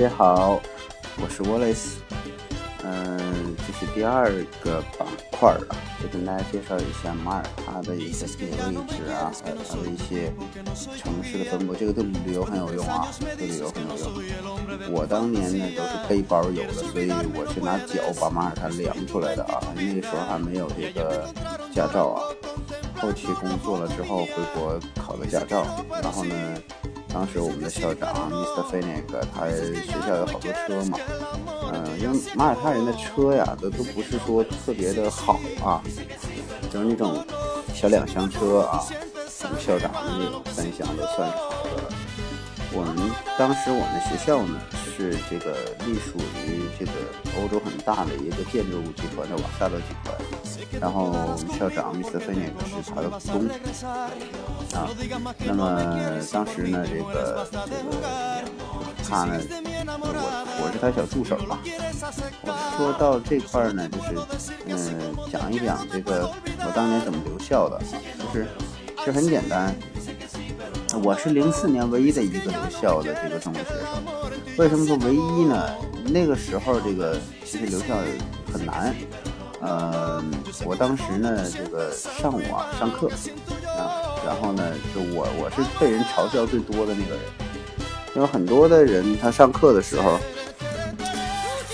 大家好，我是 Wallace。嗯，这是第二个板块了，就跟大家介绍一下马耳他的一些地理位置啊，还有它的一些城市的分布。这个对旅游很有用啊，对旅游很有用。我当年呢都是背包游的，所以我是拿脚把马耳他量出来的啊。那个时候还没有这个驾照啊。后期工作了之后回国考了驾照，然后呢。当时我们的校长 Mr. f i n i c 他学校有好多车嘛，嗯，因为马耳他人的车呀，都都不是说特别的好啊，就是那种小两厢车啊。我们校长的那种三厢都算是好的了。我们当时我们学校呢是这个隶属于这个欧洲很大的一个建筑物集团的瓦萨罗集团。然后校长 Mr. f e n i 是他的股东啊。那么当时呢，这个这个他呢，我我是他小助手吧。我说到这块儿呢，就是嗯，讲一讲这个我当年怎么留校的，就是其实很简单。我是零四年唯一的一个留校的这个中国学生。为什么说唯一呢？那个时候这个其实留校很难。呃，我当时呢，这个上午啊上课啊，然后呢，就我我是被人嘲笑最多的那个人，因为很多的人他上课的时候，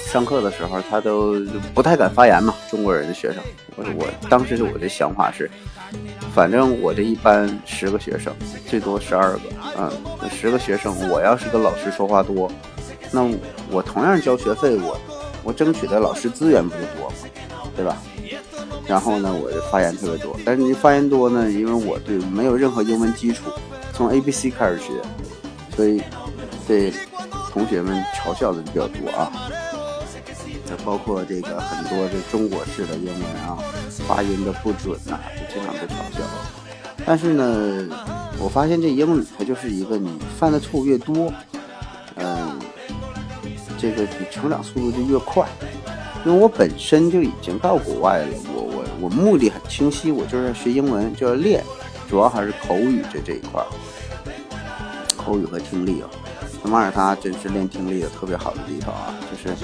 上课的时候他都不太敢发言嘛，中国人的学生，我我当时我的想法是，反正我这一班十个学生，最多十二个，嗯，十个学生，我要是跟老师说话多，那我同样交学费，我我争取的老师资源不就多吗？对吧？然后呢，我就发言特别多，但是你发言多呢，因为我对没有任何英文基础，从 A B C 开始学，所以对同学们嘲笑的比较多啊。包括这个很多这中国式的英文啊，发音的不准呐，就经常被嘲笑。但是呢，我发现这英语它就是一个你犯的错误越多，嗯，这个你成长速度就越快。因为我本身就已经到国外了，我我我目的很清晰，我就是要学英文，就要练，主要还是口语这这一块儿，口语和听力啊。那马耳他真是练听力的特别好的地方啊，就是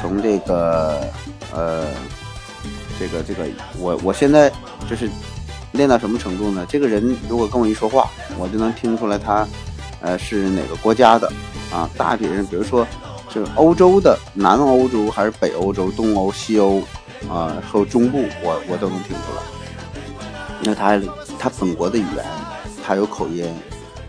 从这个呃这个这个，我我现在就是练到什么程度呢？这个人如果跟我一说话，我就能听出来他呃是哪个国家的啊，大体上比如说。就是欧洲的南欧洲还是北欧洲、东欧、西欧啊和中部，我我都能听出来。那他他本国的语言，他有口音，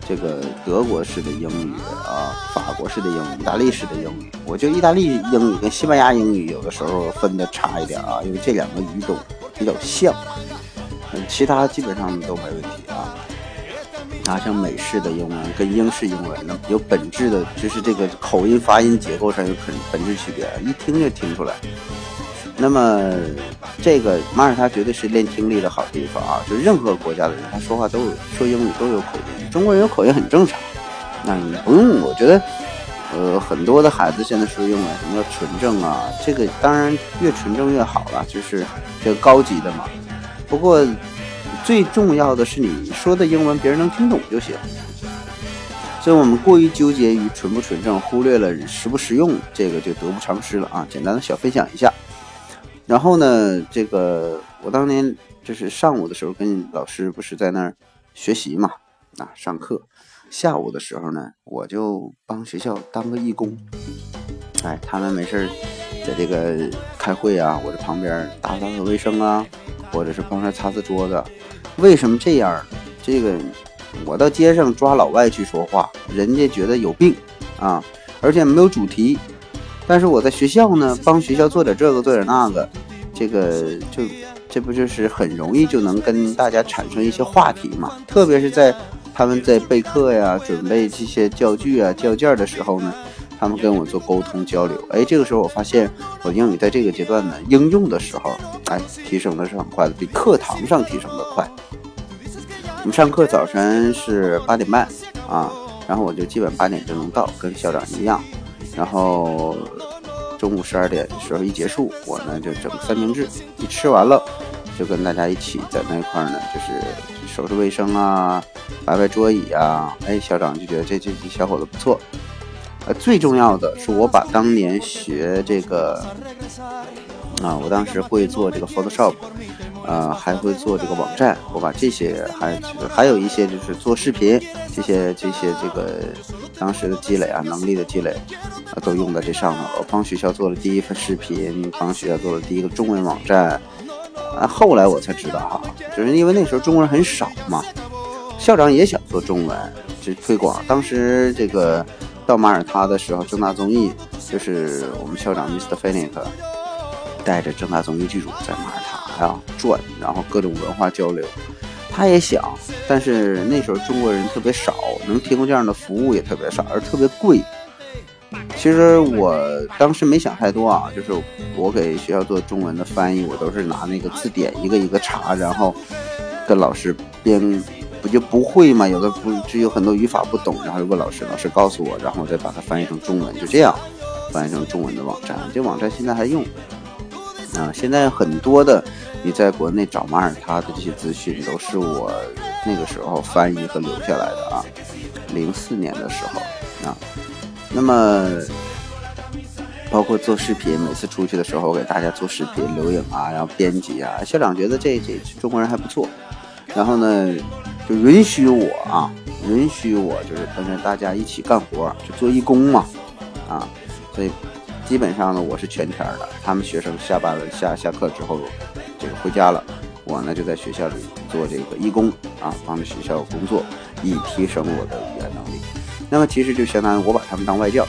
这个德国式的英语啊，法国式的英语，意大利式的英语，我就意大利英语跟西班牙英语有的时候分的差一点啊，因为这两个语种比较像，其他基本上都没问题啊。啊，像美式的英文跟英式英文呢，有本质的，就是这个口音、发音、结构上有本本质区别，一听就听出来。那么，这个马耳他绝对是练听力的好地方啊！就任何国家的人，他说话都有说英语都有口音，中国人有口音很正常。那你不用，我觉得，呃，很多的孩子现在说英文，什么叫纯正啊？这个当然越纯正越好了，就是这高级的嘛。不过。最重要的是你说的英文别人能听懂就行，所以我们过于纠结于纯不纯正，忽略了实不实用，这个就得不偿失了啊！简单的小分享一下。然后呢，这个我当年就是上午的时候跟老师不是在那儿学习嘛，啊上课，下午的时候呢，我就帮学校当个义工，哎，他们没事在这个开会啊，我这旁边打扫卫生啊。或者是帮他擦擦桌子，为什么这样？这个我到街上抓老外去说话，人家觉得有病啊，而且没有主题。但是我在学校呢，帮学校做点这个做点那个，这个就这不就是很容易就能跟大家产生一些话题嘛？特别是在他们在备课呀、准备这些教具啊、教件的时候呢。他们跟我做沟通交流，哎，这个时候我发现我英语在这个阶段呢，应用的时候，哎，提升的是很快的，比课堂上提升的快。我们上课早晨是八点半啊，然后我就基本八点就能到，跟校长一样。然后中午十二点的时候一结束，我呢就整三明治，一吃完了就跟大家一起在那块呢，就是收拾卫生啊，摆摆桌椅啊。哎，校长就觉得这这这小伙子不错。呃，最重要的是我把当年学这个啊，我当时会做这个 Photoshop，呃，还会做这个网站，我把这些还还有一些就是做视频这些这些这个当时的积累啊，能力的积累啊，都用在这上了。我帮学校做了第一份视频，帮学校做了第一个中文网站。啊，后来我才知道哈，就是因为那时候中国人很少嘛，校长也想做中文，就推广。当时这个到马耳他的时候，正大综艺就是我们校长 Mr. f e n i k 带着正大综艺剧组在马耳他呀转，然后各种文化交流。他也想，但是那时候中国人特别少，能提供这样的服务也特别少，而特别贵。其实我当时没想太多啊，就是我给学校做中文的翻译，我都是拿那个字典一个一个查，然后跟老师编，不就不会嘛？有的不就有很多语法不懂，然后问老师，老师告诉我，然后我再把它翻译成中文，就这样翻译成中文的网站。这网站现在还用啊？现在很多的你在国内找马耳他的这些资讯，都是我那个时候翻译和留下来的啊。零四年的时候啊。那么，包括做视频，每次出去的时候，我给大家做视频、留影啊，然后编辑啊。校长觉得这这中国人还不错，然后呢，就允许我啊，允许我就是跟着大家一起干活，就做义工嘛，啊，所以基本上呢，我是全天的。他们学生下班了、下下课之后，这个回家了，我呢就在学校里做这个义工啊，帮着学校工作，以提升我的语言能力。那么其实就相当于我把他们当外教，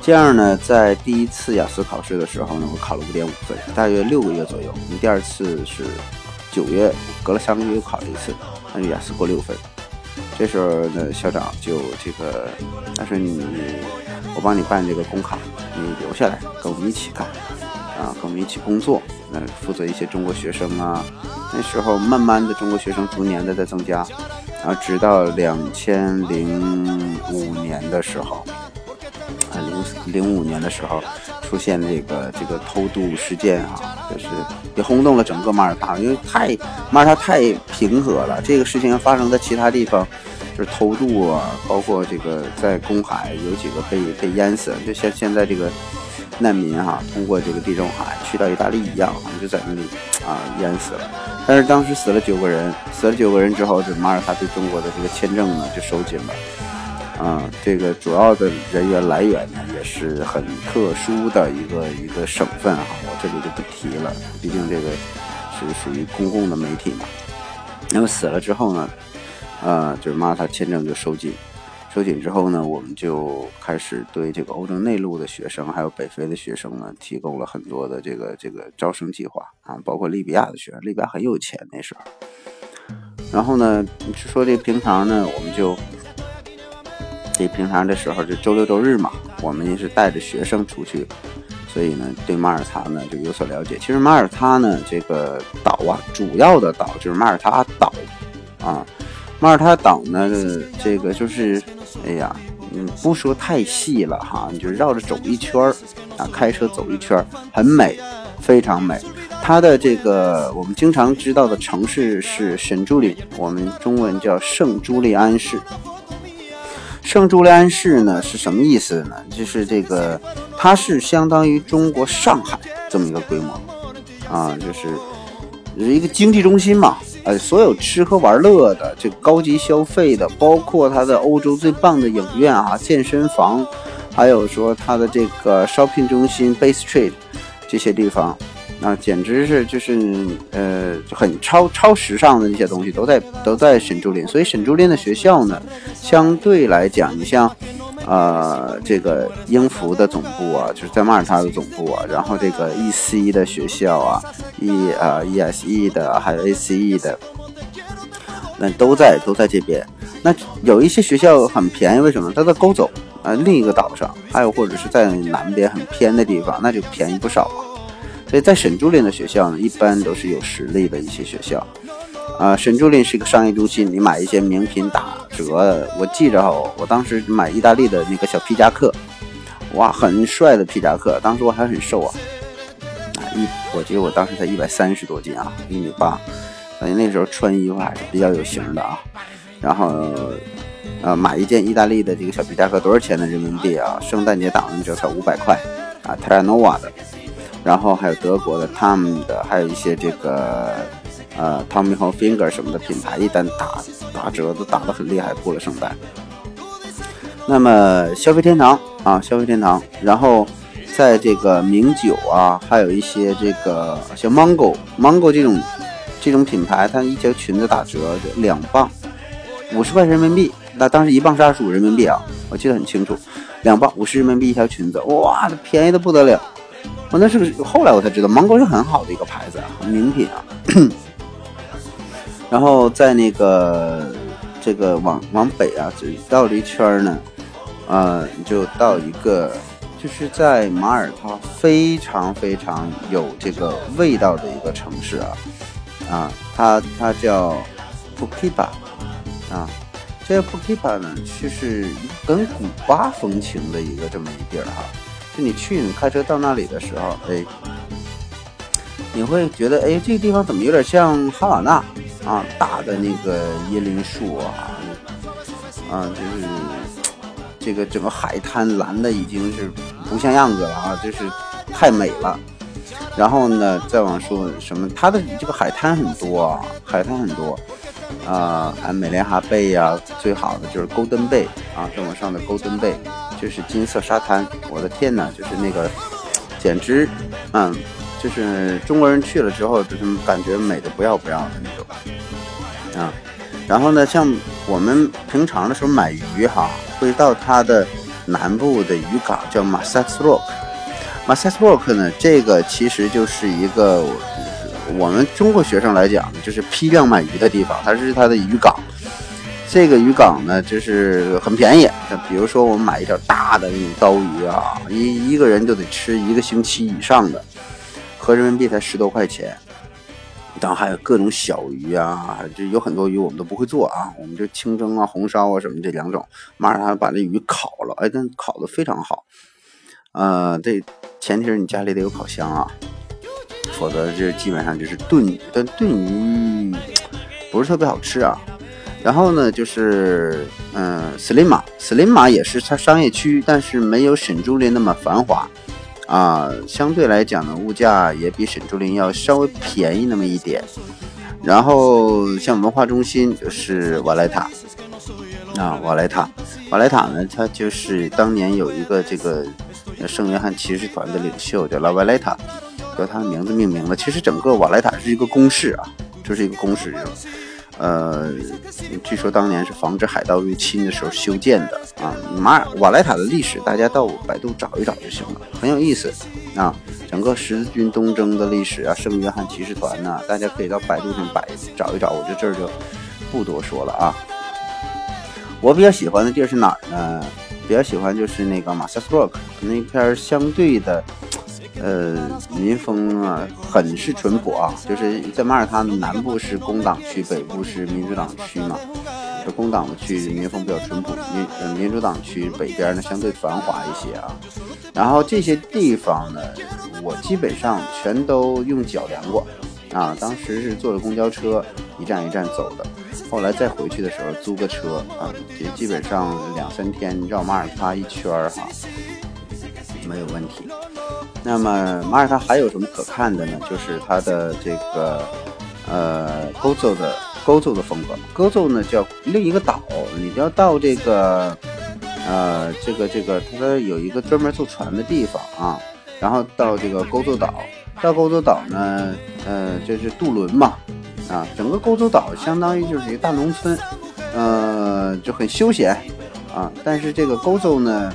这样呢，在第一次雅思考试的时候呢，我考了五点五分，大约六个月左右。你第二次是九月，隔了三个月又考了一次，那就雅思过六分。这时候呢，校长就这个，他说你，我帮你办这个公卡，你留下来跟我们一起干，啊，跟我们一起工作，那负责一些中国学生啊。那时候慢慢的中国学生逐年的在增加。然后直到两千零五年的时候，啊，零零五年的时候出现这个这个偷渡事件啊，就是也轰动了整个马耳他，因为太马耳他太平和了。这个事情发生在其他地方，就是偷渡啊，包括这个在公海有几个被被淹死，就像现在这个难民哈，通过这个地中海去到意大利一样，就在那里啊淹死了。但是当时死了九个人，死了九个人之后，这马耳他对中国的这个签证呢就收紧了。啊，这个主要的人员来源呢也是很特殊的一个一个省份哈，我这里就不提了，毕竟这个是属于公共的媒体嘛。那么死了之后呢，呃，就是马耳他签证就收紧。收紧之后呢，我们就开始对这个欧洲内陆的学生，还有北非的学生呢，提供了很多的这个这个招生计划啊，包括利比亚的学生，利比亚很有钱那时候。然后呢，说这平常呢，我们就这平常的时候就周六周日嘛，我们也是带着学生出去，所以呢，对马耳他呢就有所了解。其实马耳他呢这个岛啊，主要的岛就是马耳他岛啊，马耳他岛呢这个就是。哎呀，嗯，不说太细了哈，你就绕着走一圈儿啊，开车走一圈儿，很美，非常美。它的这个我们经常知道的城市是圣朱利，我们中文叫圣朱利安市。圣朱利安市呢是什么意思呢？就是这个，它是相当于中国上海这么一个规模啊，就是一个经济中心嘛。呃，所有吃喝玩乐的，这高级消费的，包括它的欧洲最棒的影院啊、健身房，还有说它的这个 shopping 中心 Bay Street 这些地方，那简直是就是呃很超超时尚的那些东西都在都在沈朱林，所以沈朱林的学校呢，相对来讲，你像。呃，这个英孚的总部啊，就是在马耳他的总部啊，然后这个 E C 的学校啊，E 啊 E S E 的，还有 A C E 的，那都在都在这边。那有一些学校很便宜，为什么？它在勾走啊，另一个岛上，还有或者是在南边很偏的地方，那就便宜不少嘛。所以在沈朱林的学校呢，一般都是有实力的一些学校。啊，沈朱林是一个商业中心，你买一些名品打折。我记着哈，我当时买意大利的那个小皮夹克，哇，很帅的皮夹克。当时我还很瘦啊，啊一，我记得我当时才一百三十多斤啊，一米八，感觉那时候穿衣服还是比较有型的啊。然后呃，买一件意大利的这个小皮夹克多少钱的人民币啊？圣诞节打完折才五百块啊 t e r a n o v a 的，然后还有德国的 Tom 的，还有一些这个呃 Tommy h i l f i n g e r 什么的品牌，一旦打打折都打得很厉害，过了圣诞。那么消费天堂啊，消费天堂，然后在这个名酒啊，还有一些这个像 Mango Mango 这种这种品牌，它一条裙子打折两磅，五十块人民币。那当时一磅是二十五人民币啊，我记得很清楚，两磅五十人民币一条裙子，哇，这便宜的不得了。那是个后来我才知道，Mango 是很好的一个牌子啊，名品啊。然后在那个这个往往北啊，就绕了一圈呢。呃，你就到一个，就是在马耳他非常非常有这个味道的一个城市啊，啊，它它叫普基巴，啊，这个普基巴呢，就是跟古巴风情的一个这么一地儿哈。就你去，你开车到那里的时候，哎，你会觉得，哎，这个地方怎么有点像哈瓦那啊？大的那个椰林树啊，啊，就是。这个整个海滩蓝的已经是不像样子了啊，就是太美了。然后呢，再往说什么，它的这个海滩很多，海滩很多啊，还美莲哈贝呀，最好的就是勾登贝啊，再往上的勾登贝就是金色沙滩。我的天哪，就是那个简直，嗯，就是中国人去了之后，就是感觉美的不要不要的那种啊。然后呢，像我们平常的时候买鱼哈。会到它的南部的渔港，叫马萨斯洛克。马萨斯洛克呢，这个其实就是一个我们中国学生来讲，就是批量买鱼的地方。它是它的渔港。这个渔港呢，就是很便宜。比如说，我们买一条大的那种刀鱼啊，一一个人就得吃一个星期以上的，合人民币才十多块钱。然后还有各种小鱼啊，就有很多鱼我们都不会做啊，我们就清蒸啊、红烧啊什么这两种。马上把这鱼烤了，哎，但烤的非常好。呃，这前提是你家里得有烤箱啊，否则就基本上就是炖，但炖鱼不是特别好吃啊。然后呢，就是嗯，斯林马，斯林马也是它商业区，但是没有沈朱林那么繁华。啊，相对来讲呢，物价也比沈朱林要稍微便宜那么一点。然后像文化中心就是瓦莱塔，啊，瓦莱塔，瓦莱塔呢，它就是当年有一个这个圣约翰骑士团的领袖叫拉瓦莱塔，由他的名字命名的。其实整个瓦莱塔是一个公式啊，就是一个公式。呃，据说当年是防止海盗入侵的时候修建的啊。马尔瓦莱塔的历史，大家到百度找一找就行了，很有意思啊。整个十字军东征的历史啊，圣约翰骑士团呐，大家可以到百度上百找一找。我就这儿就不多说了啊。我比较喜欢的地儿是哪儿呢？比较喜欢就是那个马萨斯洛克那片相对的。呃，民风啊，很是淳朴啊。就是在马耳他南部是工党区，北部是民主党区嘛。这工党的区民风比较淳朴，民呃民主党区北边呢相对繁华一些啊。然后这些地方呢，我基本上全都用脚量过啊。当时是坐着公交车一站一站走的，后来再回去的时候租个车啊，也基本上两三天绕马耳他一圈儿哈，没有问题。那么马耳他还有什么可看的呢？就是它的这个呃勾奏的勾奏的风格。勾奏呢叫另一个岛，你要到这个呃这个这个它有一个专门坐船的地方啊，然后到这个勾奏岛。到勾奏岛呢，呃就是渡轮嘛啊，整个勾奏岛相当于就是一个大农村，呃就很休闲啊。但是这个勾奏呢。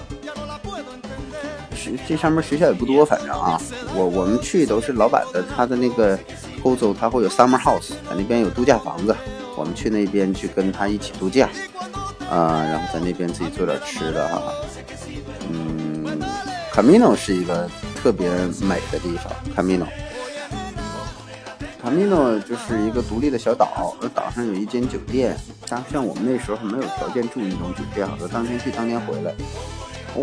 这上面学校也不多，反正啊，我我们去都是老板的，他的那个欧洲他会有 summer house，在那边有度假房子，我们去那边去跟他一起度假，啊，然后在那边自己做点吃的哈，嗯，Camino 是一个特别美的地方，Camino，Camino 就是一个独立的小岛，而岛上有一间酒店，但像我们那时候没有条件住那种酒店，好多当天去当天回来。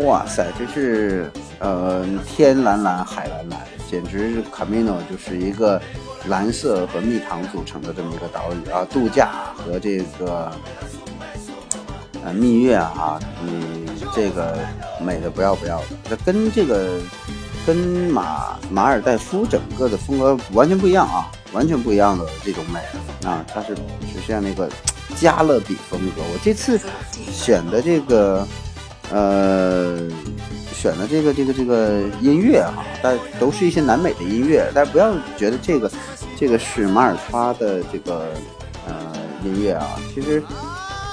哇塞，这是呃天蓝蓝海蓝蓝，简直是卡米诺就是一个蓝色和蜜糖组成的这么一个岛屿啊，度假和这个呃蜜月啊，你这个美的不要不要的，这跟这个跟马马尔代夫整个的风格完全不一样啊，完全不一样的这种美啊，它是实现那个加勒比风格。我这次选的这个呃选的这个这个这个音乐啊，但都是一些南美的音乐，但不要觉得这个这个是马耳他的这个呃音乐啊，其实。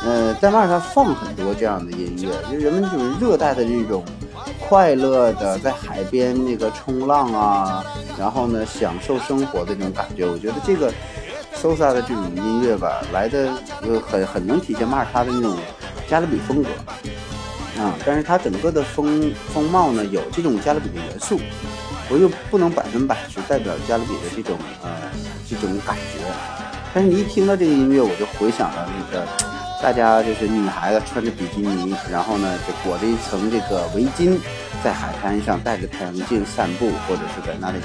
呃，在马耳他放很多这样的音乐，就人们就是热带的这种快乐的，在海边那个冲浪啊，然后呢享受生活的这种感觉。我觉得这个 Sosa 的这种音乐吧，来的呃很很能体现马耳他的那种加勒比风格啊，但是它整个的风风貌呢有这种加勒比的元素，我又不能百分百是代表加勒比的这种呃这种感觉，但是你一听到这个音乐，我就回想到那个。大家就是女孩子穿着比基尼，然后呢就裹着一层这个围巾，在海滩上戴着太阳镜散步，或者是在那里，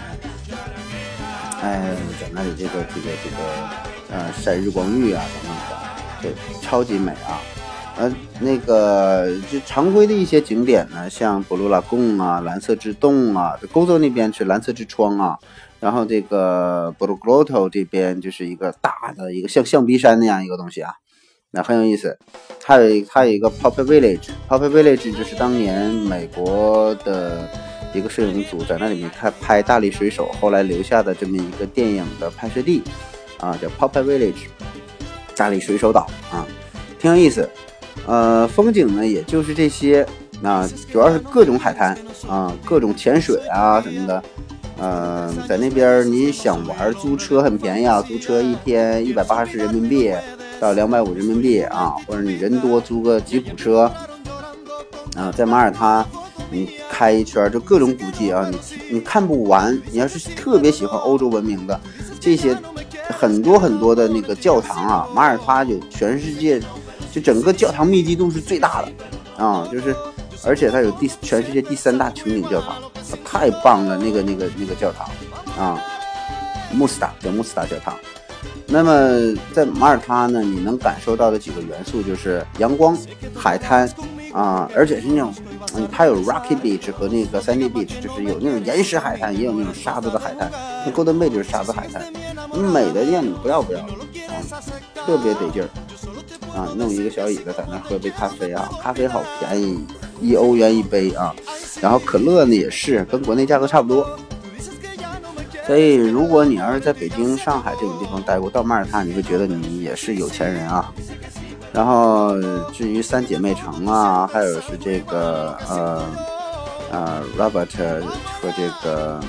哎，在那里这个这个这个呃晒日光浴啊等等的，对，超级美啊！呃，那个就常规的一些景点呢，像布鲁拉贡啊、蓝色之洞啊，欧洲那边是蓝色之窗啊，然后这个布鲁格罗托这边就是一个大的一个像象鼻山那样一个东西啊。那很有意思，它有它有一个 Pop Village，Pop Village 就是当年美国的一个摄影组在那里面拍拍大力水手，后来留下的这么一个电影的拍摄地，啊，叫 Pop Village，大力水手岛啊，挺有意思。呃，风景呢也就是这些，啊，主要是各种海滩啊，各种潜水啊什么的，嗯，在那边你想玩租车很便宜啊，租车一天一百八十人民币。到两百五人民币啊，或者你人多租个吉普车啊，在马耳他你开一圈就各种古迹啊，你你看不完。你要是特别喜欢欧洲文明的这些很多很多的那个教堂啊，马耳他有全世界就整个教堂密集度是最大的啊，就是而且它有第全世界第三大穹顶教堂，太棒了，那个那个那个教堂啊，穆斯塔叫穆斯塔教堂。那么在马耳他呢，你能感受到的几个元素就是阳光、海滩啊，而且是那种，嗯，它有 rocky beach 和那个 sandy beach，就是有那种岩石海滩，也有那种沙子的海滩。那 Golden Bay 就是沙子海滩，美的让你不要不要的啊，特别得劲儿啊！弄一个小椅子在那喝杯咖啡啊，咖啡好便宜，一欧元一杯啊。然后可乐呢也是跟国内价格差不多。所以，如果你要是在北京、上海这种地方待过，到马耳他你会觉得你也是有钱人啊。然后，至于三姐妹城啊，还有是这个呃呃 Robert 和这个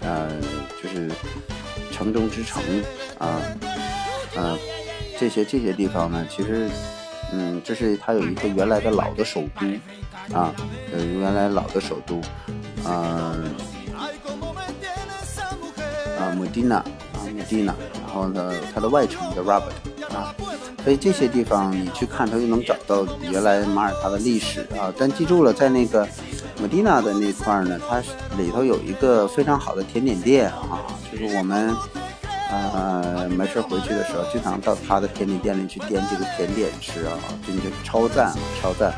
呃就是城中之城啊呃这些这些地方呢，其实嗯，这是它有一个原来的老的首都啊，呃原来老的首都，嗯。Medina 啊，Medina，然后呢，它的外城叫 Rabat 啊，所以这些地方你去看，它就能找到原来马耳他的历史啊。但记住了，在那个 Medina 的那块呢，它里头有一个非常好的甜点店啊，就是我们呃没事回去的时候，经常到他的甜点店里去点几个甜点吃啊，真的超赞，超赞。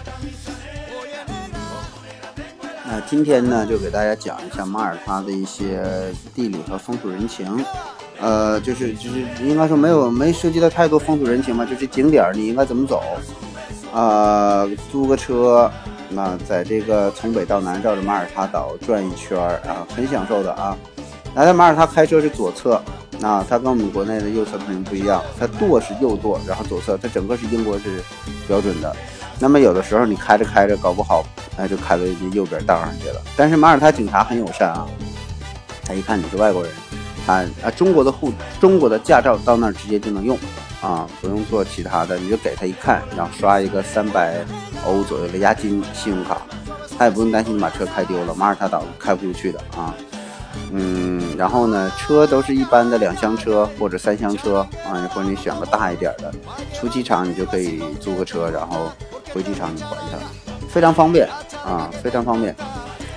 那今天呢，就给大家讲一下马耳他的一些地理和风土人情，呃，就是就是应该说没有没涉及到太多风土人情嘛，就是景点你应该怎么走，啊，租个车，那在这个从北到南绕着马耳他岛转一圈啊，很享受的啊。来到马耳他开车是左侧，啊，它跟我们国内的右侧肯定不一样，它舵是右舵，然后左侧，它整个是英国是标准的。那么有的时候你开着开着，搞不好。哎，就开到人家右边道上去了。但是马耳他警察很友善啊，他一看你是外国人，他啊中国的护中国的驾照到那儿直接就能用啊，不用做其他的，你就给他一看，然后刷一个三百欧左右的押金信用卡，他也不用担心你把车开丢了。马耳他岛开不出去的啊，嗯，然后呢，车都是一般的两厢车或者三厢车啊，或者你选个大一点的，出机场你就可以租个车，然后回机场你还它。非常方便啊，非常方便。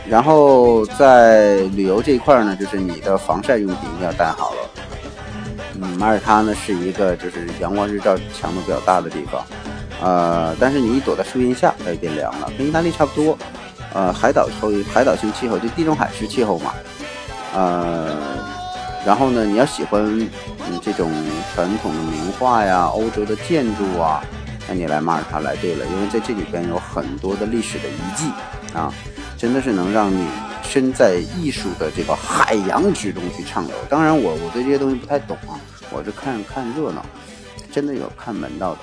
然后在旅游这一块呢，就是你的防晒用品一定要带好了。嗯，马耳他呢是一个就是阳光日照强度比较大的地方，呃，但是你一躲在树荫下，它就变凉了，跟意大利差不多。呃，海岛后海岛型气候，就地中海式气候嘛。呃，然后呢，你要喜欢嗯这种传统的名画呀、欧洲的建筑啊，那你来马耳他来对了，因为在这里边有很多的历史的遗迹啊，真的是能让你身在艺术的这个海洋之中去畅游。当然，我我对这些东西不太懂啊，我是看看热闹，真的有看门道的，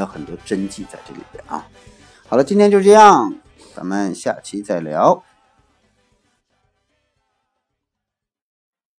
有很多真迹在这里边啊。好了，今天就这样。咱们下期再聊。